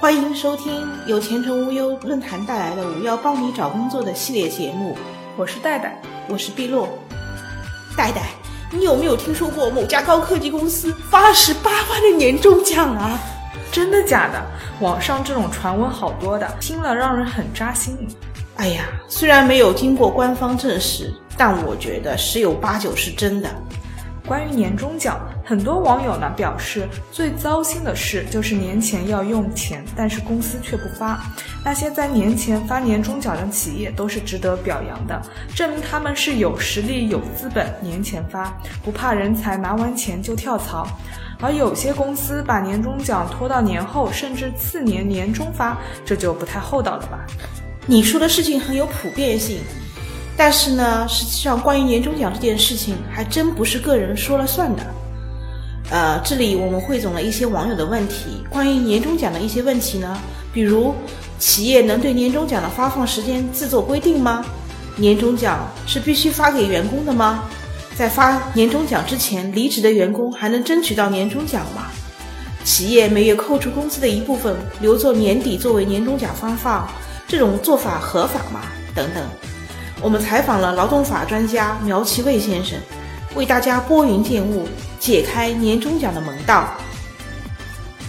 欢迎收听由前程无忧论坛带来的“五要帮你找工作”的系列节目。我是戴戴，我是碧落。戴戴，你有没有听说过某家高科技公司发了十八万的年终奖啊？真的假的？网上这种传闻好多的，听了让人很扎心。哎呀，虽然没有经过官方证实，但我觉得十有八九是真的。关于年终奖，很多网友呢表示，最糟心的事就是年前要用钱，但是公司却不发。那些在年前发年终奖的企业都是值得表扬的，证明他们是有实力、有资本，年前发，不怕人才拿完钱就跳槽。而有些公司把年终奖拖到年后，甚至次年年终发，这就不太厚道了吧？你说的事情很有普遍性。但是呢，实际上关于年终奖这件事情，还真不是个人说了算的。呃，这里我们汇总了一些网友的问题，关于年终奖的一些问题呢，比如企业能对年终奖的发放时间自作规定吗？年终奖是必须发给员工的吗？在发年终奖之前，离职的员工还能争取到年终奖吗？企业每月扣除工资的一部分留作年底作为年终奖发放，这种做法合法吗？等等。我们采访了劳动法专家苗其卫先生，为大家拨云见雾，解开年终奖的门道。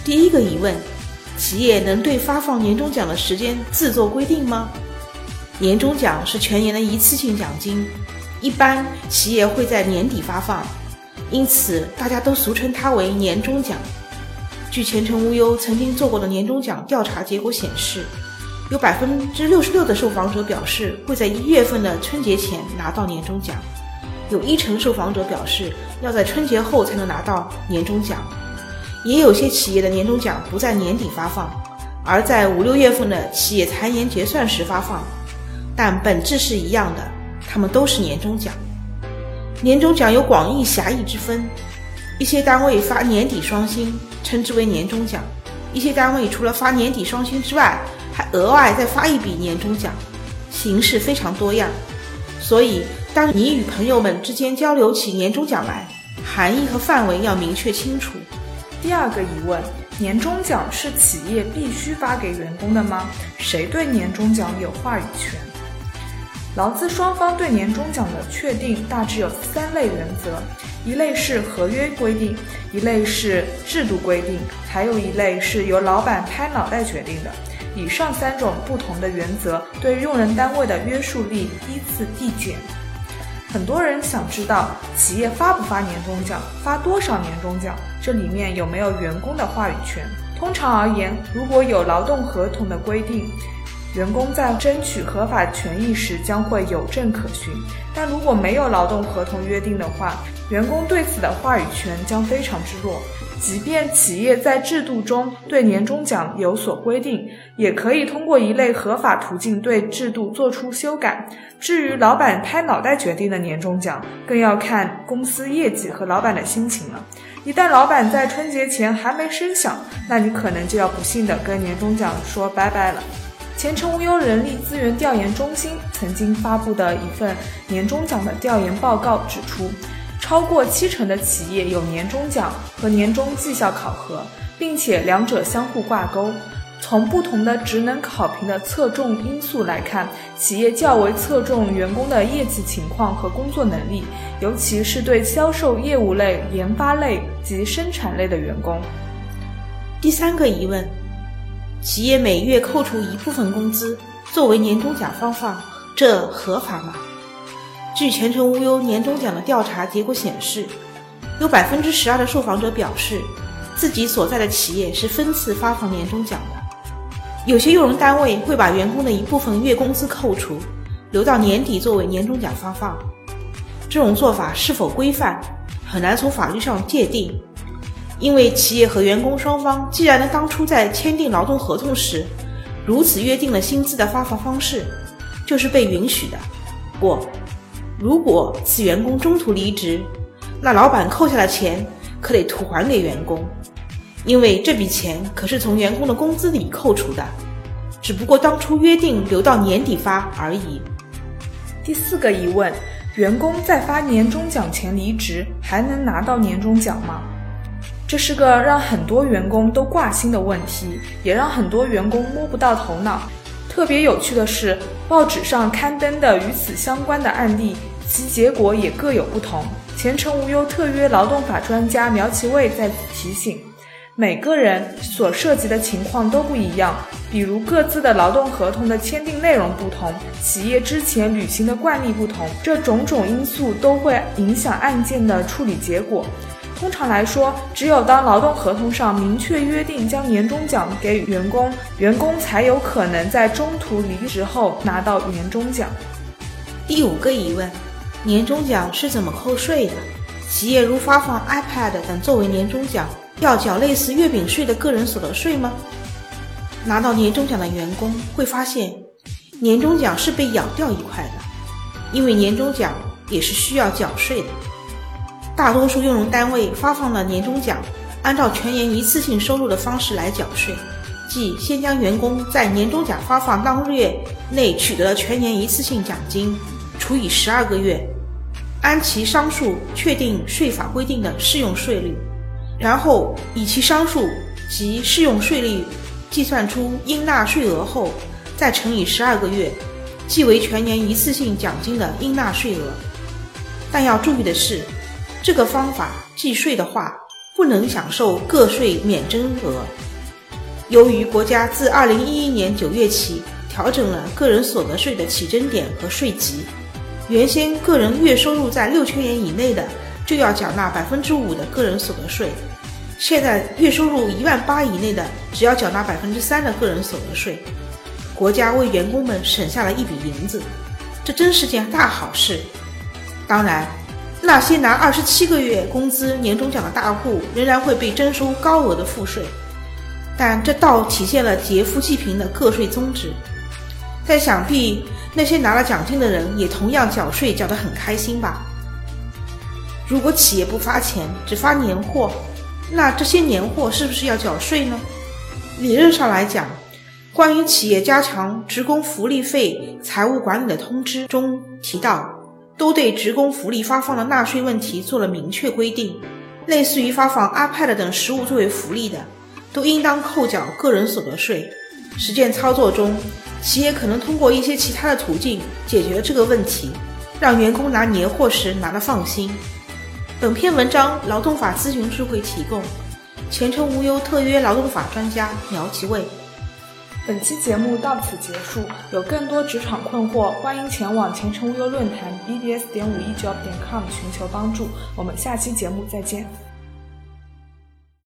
第一个疑问：企业能对发放年终奖的时间自作规定吗？年终奖是全年的一次性奖金，一般企业会在年底发放，因此大家都俗称它为年终奖。据前程无忧曾经做过的年终奖调查结果显示。有百分之六十六的受访者表示会在一月份的春节前拿到年终奖，有一成受访者表示要在春节后才能拿到年终奖，也有些企业的年终奖不在年底发放，而在五六月份的企业财年结算时发放，但本质是一样的，他们都是年终奖。年终奖有广义狭义之分，一些单位发年底双薪，称之为年终奖；一些单位除了发年底双薪之外，还额外再发一笔年终奖，形式非常多样。所以，当你与朋友们之间交流起年终奖来，含义和范围要明确清楚。第二个疑问：年终奖是企业必须发给员工的吗？谁对年终奖有话语权？劳资双方对年终奖的确定大致有三类原则：一类是合约规定，一类是制度规定，还有一类是由老板拍脑袋决定的。以上三种不同的原则对用人单位的约束力依次递减。很多人想知道企业发不发年终奖，发多少年终奖，这里面有没有员工的话语权？通常而言，如果有劳动合同的规定，员工在争取合法权益时将会有证可循；但如果没有劳动合同约定的话，员工对此的话语权将非常之弱。即便企业在制度中对年终奖有所规定，也可以通过一类合法途径对制度做出修改。至于老板拍脑袋决定的年终奖，更要看公司业绩和老板的心情了。一旦老板在春节前还没声响，那你可能就要不幸的跟年终奖说拜拜了。前程无忧人力资源调研中心曾经发布的一份年终奖的调研报告指出。超过七成的企业有年终奖和年终绩效考核，并且两者相互挂钩。从不同的职能考评的侧重因素来看，企业较为侧重员工的业绩情况和工作能力，尤其是对销售业务类、研发类及生产类的员工。第三个疑问：企业每月扣除一部分工资作为年终奖发放，这合法吗？据前程无忧年终奖的调查结果显示，有百分之十二的受访者表示，自己所在的企业是分次发放年终奖的。有些用人单位会把员工的一部分月工资扣除，留到年底作为年终奖发放。这种做法是否规范，很难从法律上界定，因为企业和员工双方既然当初在签订劳动合同时如此约定了薪资的发放方式，就是被允许的。不。如果此员工中途离职，那老板扣下的钱可得吐还给员工，因为这笔钱可是从员工的工资里扣除的，只不过当初约定留到年底发而已。第四个疑问：员工在发年终奖前离职，还能拿到年终奖吗？这是个让很多员工都挂心的问题，也让很多员工摸不到头脑。特别有趣的是，报纸上刊登的与此相关的案例，其结果也各有不同。前程无忧特约劳动法专家苗其卫在此提醒：每个人所涉及的情况都不一样，比如各自的劳动合同的签订内容不同，企业之前履行的惯例不同，这种种因素都会影响案件的处理结果。通常来说，只有当劳动合同上明确约定将年终奖给予员工，员工才有可能在中途离职后拿到年终奖。第五个疑问：年终奖是怎么扣税的？企业如发放 iPad 等作为年终奖，要缴类似月饼税的个人所得税吗？拿到年终奖的员工会发现，年终奖是被咬掉一块的，因为年终奖也是需要缴税的。大多数用人单位发放的年终奖，按照全年一次性收入的方式来缴税，即先将员工在年终奖发放当月内取得全年一次性奖金除以十二个月，按其商数确定税法规定的适用税率，然后以其商数及适用税率计算出应纳税额后，再乘以十二个月，即为全年一次性奖金的应纳税额。但要注意的是。这个方法计税的话，不能享受个税免征额。由于国家自二零一一年九月起调整了个人所得税的起征点和税级，原先个人月收入在六千元以内的就要缴纳百分之五的个人所得税，现在月收入一万八以内的只要缴纳百分之三的个人所得税，国家为员工们省下了一笔银子，这真是件大好事。当然。那些拿二十七个月工资年终奖的大户仍然会被征收高额的赋税，但这倒体现了劫富济贫的个税宗旨。但想必那些拿了奖金的人也同样缴税缴得很开心吧？如果企业不发钱，只发年货，那这些年货是不是要缴税呢？理论上来讲，关于企业加强职工福利费财务管理的通知中提到。都对职工福利发放的纳税问题做了明确规定，类似于发放 iPad 等实物作为福利的，都应当扣缴个人所得税。实践操作中，企业可能通过一些其他的途径解决这个问题，让员工拿年货时拿得放心。本篇文章劳动法咨询智慧提供，前程无忧特约劳动法专家苗其卫。本期节目到此结束，有更多职场困惑，欢迎前往前程无忧论坛 bbs 点五一 job 点 com 寻求帮助。我们下期节目再见。